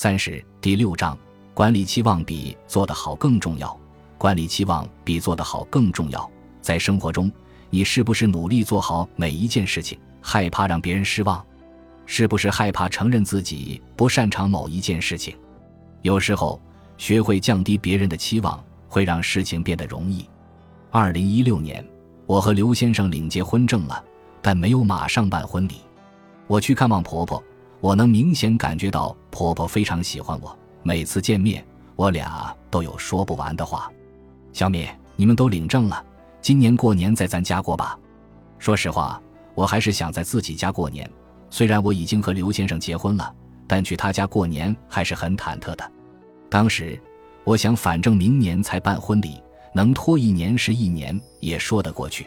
三十第六章，管理期望比做得好更重要。管理期望比做得好更重要。在生活中，你是不是努力做好每一件事情，害怕让别人失望？是不是害怕承认自己不擅长某一件事情？有时候，学会降低别人的期望，会让事情变得容易。二零一六年，我和刘先生领结婚证了，但没有马上办婚礼。我去看望婆婆，我能明显感觉到婆婆非常喜欢我。每次见面，我俩都有说不完的话。小敏，你们都领证了，今年过年在咱家过吧？说实话，我还是想在自己家过年。虽然我已经和刘先生结婚了，但去他家过年还是很忐忑的。当时，我想，反正明年才办婚礼，能拖一年是一年，也说得过去。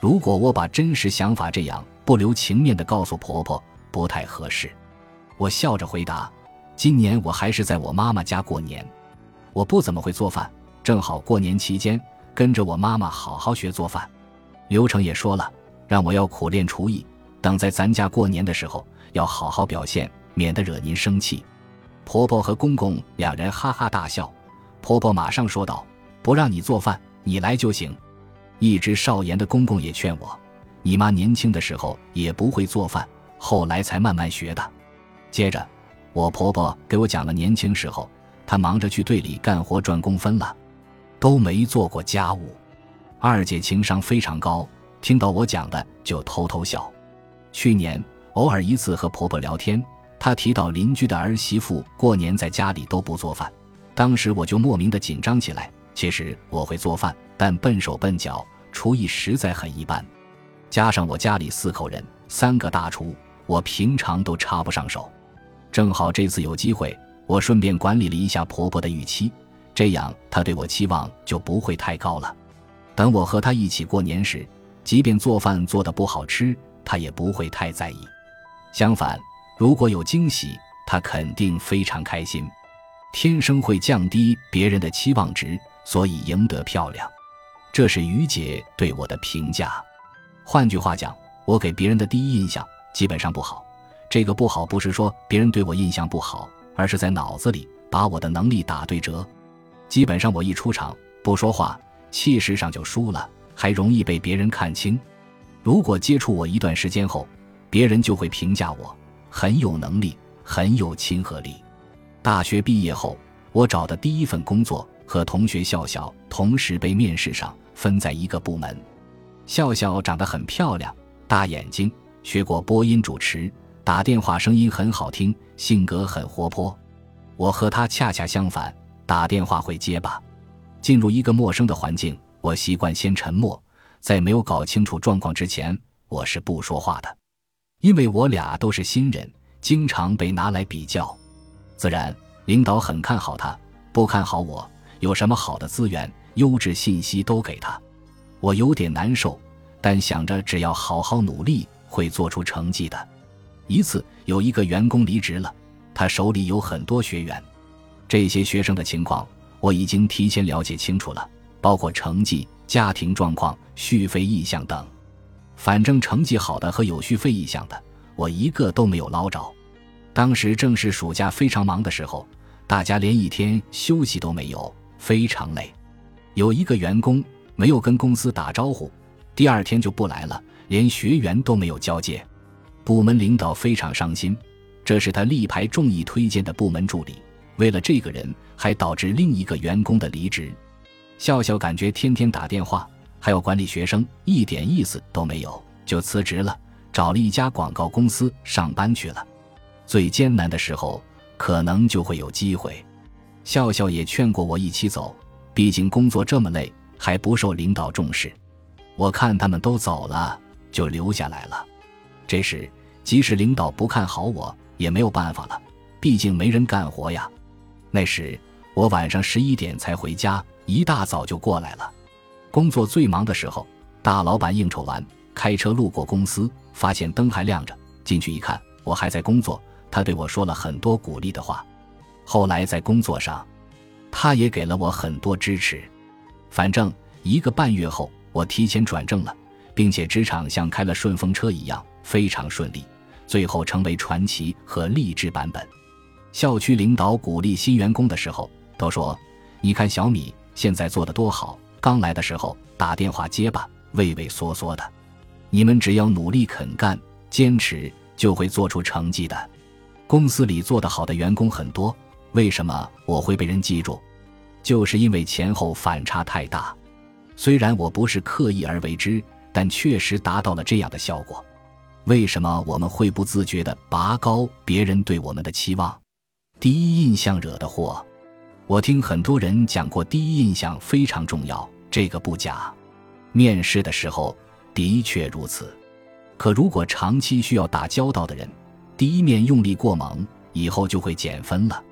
如果我把真实想法这样不留情面地告诉婆婆，不太合适。我笑着回答：“今年我还是在我妈妈家过年，我不怎么会做饭，正好过年期间跟着我妈妈好好学做饭。刘成也说了，让我要苦练厨艺。”等在咱家过年的时候，要好好表现，免得惹您生气。婆婆和公公两人哈哈大笑。婆婆马上说道：“不让你做饭，你来就行。”一直少言的公公也劝我：“你妈年轻的时候也不会做饭，后来才慢慢学的。”接着，我婆婆给我讲了年轻时候，她忙着去队里干活赚工分了，都没做过家务。二姐情商非常高，听到我讲的就偷偷笑。去年偶尔一次和婆婆聊天，她提到邻居的儿媳妇过年在家里都不做饭，当时我就莫名的紧张起来。其实我会做饭，但笨手笨脚，厨艺实在很一般。加上我家里四口人，三个大厨，我平常都插不上手。正好这次有机会，我顺便管理了一下婆婆的预期，这样她对我期望就不会太高了。等我和她一起过年时，即便做饭做的不好吃。她也不会太在意，相反，如果有惊喜，她肯定非常开心。天生会降低别人的期望值，所以赢得漂亮。这是于姐对我的评价。换句话讲，我给别人的第一印象基本上不好。这个不好不是说别人对我印象不好，而是在脑子里把我的能力打对折。基本上我一出场不说话，气势上就输了，还容易被别人看清。如果接触我一段时间后，别人就会评价我很有能力，很有亲和力。大学毕业后，我找的第一份工作和同学笑笑同时被面试上，分在一个部门。笑笑长得很漂亮，大眼睛，学过播音主持，打电话声音很好听，性格很活泼。我和他恰恰相反，打电话会结巴。进入一个陌生的环境，我习惯先沉默。在没有搞清楚状况之前，我是不说话的，因为我俩都是新人，经常被拿来比较。自然，领导很看好他，不看好我。有什么好的资源、优质信息都给他，我有点难受，但想着只要好好努力，会做出成绩的。一次，有一个员工离职了，他手里有很多学员，这些学生的情况我已经提前了解清楚了，包括成绩。家庭状况、续费意向等，反正成绩好的和有续费意向的，我一个都没有捞着。当时正是暑假非常忙的时候，大家连一天休息都没有，非常累。有一个员工没有跟公司打招呼，第二天就不来了，连学员都没有交接。部门领导非常伤心，这是他力排众议推荐的部门助理，为了这个人，还导致另一个员工的离职。笑笑感觉天天打电话，还要管理学生，一点意思都没有，就辞职了，找了一家广告公司上班去了。最艰难的时候，可能就会有机会。笑笑也劝过我一起走，毕竟工作这么累，还不受领导重视。我看他们都走了，就留下来了。这时，即使领导不看好我，也没有办法了，毕竟没人干活呀。那时我晚上十一点才回家。一大早就过来了，工作最忙的时候，大老板应酬完，开车路过公司，发现灯还亮着，进去一看，我还在工作，他对我说了很多鼓励的话。后来在工作上，他也给了我很多支持。反正一个半月后，我提前转正了，并且职场像开了顺风车一样，非常顺利，最后成为传奇和励志版本。校区领导鼓励新员工的时候，都说：“你看小米现在做的多好，刚来的时候打电话结巴，畏畏缩缩的。你们只要努力肯干，坚持，就会做出成绩的。”公司里做得好的员工很多，为什么我会被人记住？就是因为前后反差太大。虽然我不是刻意而为之，但确实达到了这样的效果。为什么我们会不自觉地拔高别人对我们的期望？第一印象惹的祸。我听很多人讲过，第一印象非常重要，这个不假。面试的时候的确如此。可如果长期需要打交道的人，第一面用力过猛，以后就会减分了。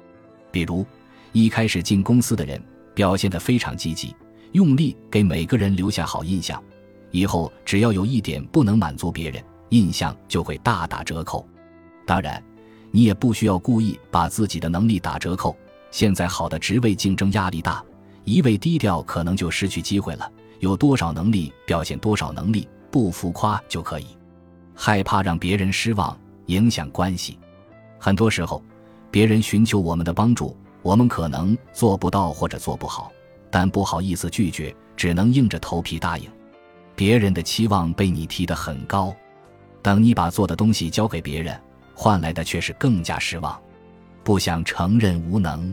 比如一开始进公司的人表现得非常积极，用力给每个人留下好印象，以后只要有一点不能满足别人。印象就会大打折扣。当然，你也不需要故意把自己的能力打折扣。现在好的职位竞争压力大，一味低调可能就失去机会了。有多少能力表现多少能力，不浮夸就可以。害怕让别人失望，影响关系。很多时候，别人寻求我们的帮助，我们可能做不到或者做不好，但不好意思拒绝，只能硬着头皮答应。别人的期望被你提得很高。等你把做的东西交给别人，换来的却是更加失望，不想承认无能。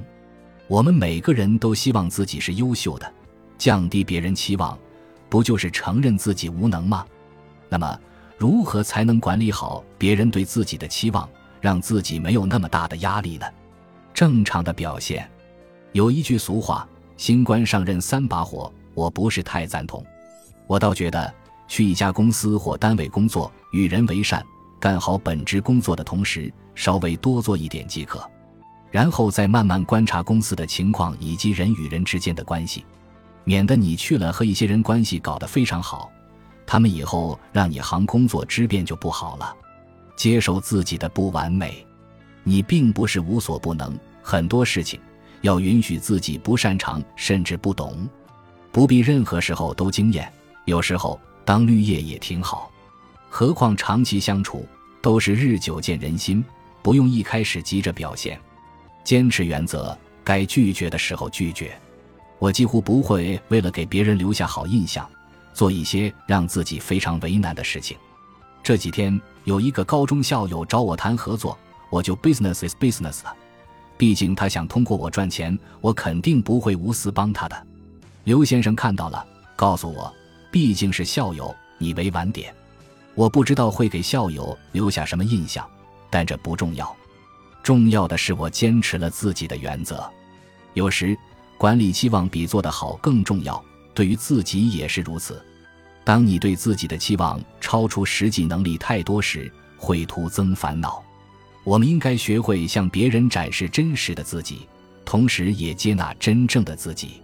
我们每个人都希望自己是优秀的，降低别人期望，不就是承认自己无能吗？那么，如何才能管理好别人对自己的期望，让自己没有那么大的压力呢？正常的表现，有一句俗话：“新官上任三把火”，我不是太赞同。我倒觉得。去一家公司或单位工作，与人为善，干好本职工作的同时，稍微多做一点即可，然后再慢慢观察公司的情况以及人与人之间的关系，免得你去了和一些人关系搞得非常好，他们以后让你行工作之便就不好了。接受自己的不完美，你并不是无所不能，很多事情要允许自己不擅长甚至不懂，不必任何时候都惊艳，有时候。当绿叶也挺好，何况长期相处都是日久见人心，不用一开始急着表现，坚持原则，该拒绝的时候拒绝。我几乎不会为了给别人留下好印象，做一些让自己非常为难的事情。这几天有一个高中校友找我谈合作，我就 business is business 了。毕竟他想通过我赚钱，我肯定不会无私帮他的。刘先生看到了，告诉我。毕竟是校友，你委婉点。我不知道会给校友留下什么印象，但这不重要。重要的是我坚持了自己的原则。有时管理期望比做得好更重要，对于自己也是如此。当你对自己的期望超出实际能力太多时，会徒增烦恼。我们应该学会向别人展示真实的自己，同时也接纳真正的自己。